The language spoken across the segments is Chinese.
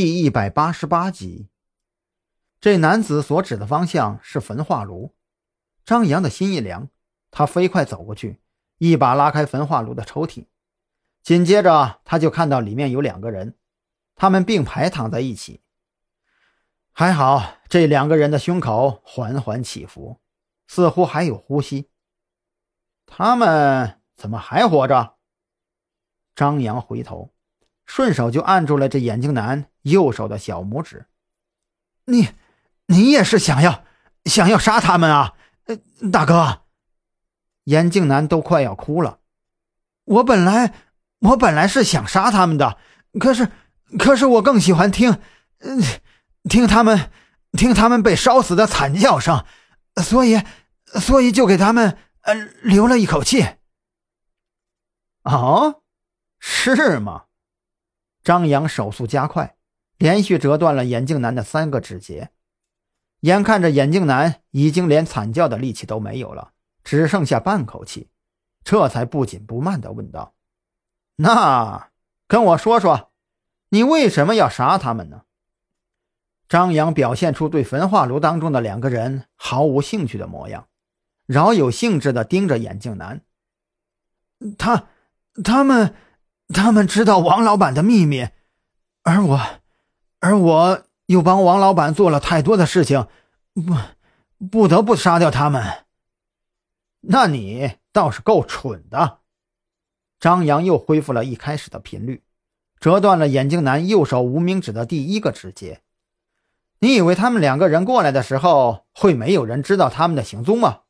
第一百八十八集，这男子所指的方向是焚化炉。张扬的心一凉，他飞快走过去，一把拉开焚化炉的抽屉，紧接着他就看到里面有两个人，他们并排躺在一起。还好，这两个人的胸口缓缓起伏，似乎还有呼吸。他们怎么还活着？张扬回头。顺手就按住了这眼镜男右手的小拇指。你，你也是想要想要杀他们啊，呃，大哥。眼镜男都快要哭了。我本来我本来是想杀他们的，可是可是我更喜欢听，嗯，听他们听他们被烧死的惨叫声，所以所以就给他们呃留了一口气。哦，是吗？张扬手速加快，连续折断了眼镜男的三个指节。眼看着眼镜男已经连惨叫的力气都没有了，只剩下半口气，这才不紧不慢地问道：“那跟我说说，你为什么要杀他们呢？”张扬表现出对焚化炉当中的两个人毫无兴趣的模样，饶有兴致地盯着眼镜男：“他，他们。”他们知道王老板的秘密，而我，而我又帮王老板做了太多的事情，不，不得不杀掉他们。那你倒是够蠢的。张扬又恢复了一开始的频率，折断了眼镜男右手无名指的第一个指节。你以为他们两个人过来的时候会没有人知道他们的行踪吗？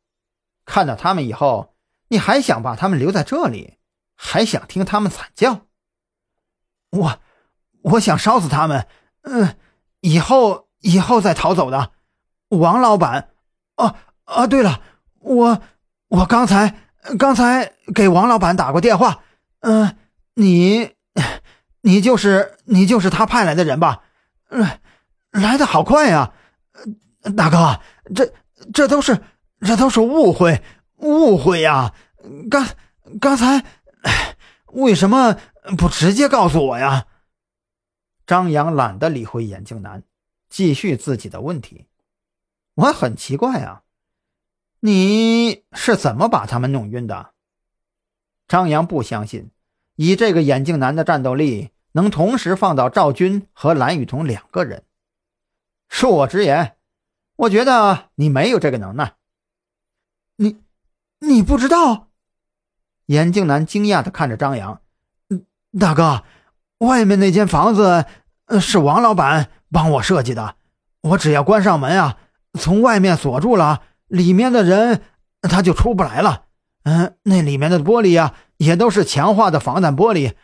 看到他们以后，你还想把他们留在这里？还想听他们惨叫？我，我想烧死他们。嗯，以后以后再逃走的。王老板，哦哦，对了，我我刚才刚才给王老板打过电话。嗯，你你就是你就是他派来的人吧？嗯，来的好快呀，大哥，这这都是这都是误会误会呀！刚刚才。为什么不直接告诉我呀？张扬懒得理会眼镜男，继续自己的问题。我很奇怪啊，你是怎么把他们弄晕的？张扬不相信，以这个眼镜男的战斗力，能同时放倒赵军和蓝雨桐两个人。恕我直言，我觉得你没有这个能耐。你，你不知道？眼镜男惊讶的看着张扬：“大哥，外面那间房子是王老板帮我设计的。我只要关上门啊，从外面锁住了，里面的人他就出不来了。嗯，那里面的玻璃呀，也都是强化的防弹玻璃。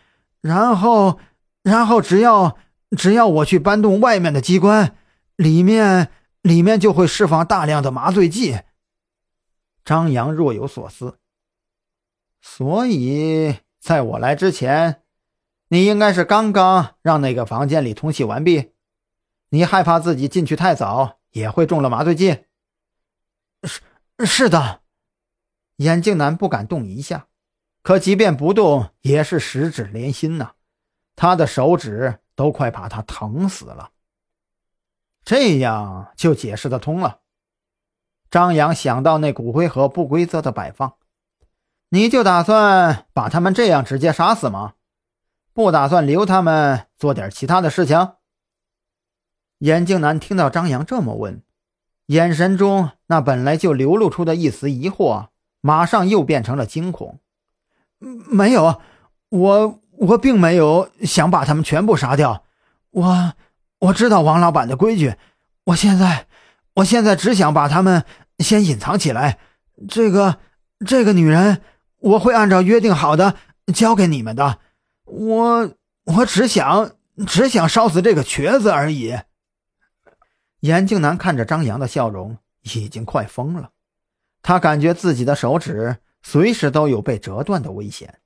然后，然后只要只要我去搬动外面的机关，里面里面就会释放大量的麻醉剂。”张扬若有所思。所以，在我来之前，你应该是刚刚让那个房间里通气完毕。你害怕自己进去太早也会中了麻醉剂。是是的，眼镜男不敢动一下，可即便不动也是十指连心呐，他的手指都快把他疼死了。这样就解释得通了。张扬想到那骨灰盒不规则的摆放。你就打算把他们这样直接杀死吗？不打算留他们做点其他的事情？眼镜男听到张扬这么问，眼神中那本来就流露出的一丝疑惑，马上又变成了惊恐。没有，我我并没有想把他们全部杀掉。我我知道王老板的规矩，我现在我现在只想把他们先隐藏起来。这个这个女人。我会按照约定好的交给你们的，我我只想只想烧死这个瘸子而已。眼镜男看着张扬的笑容，已经快疯了，他感觉自己的手指随时都有被折断的危险。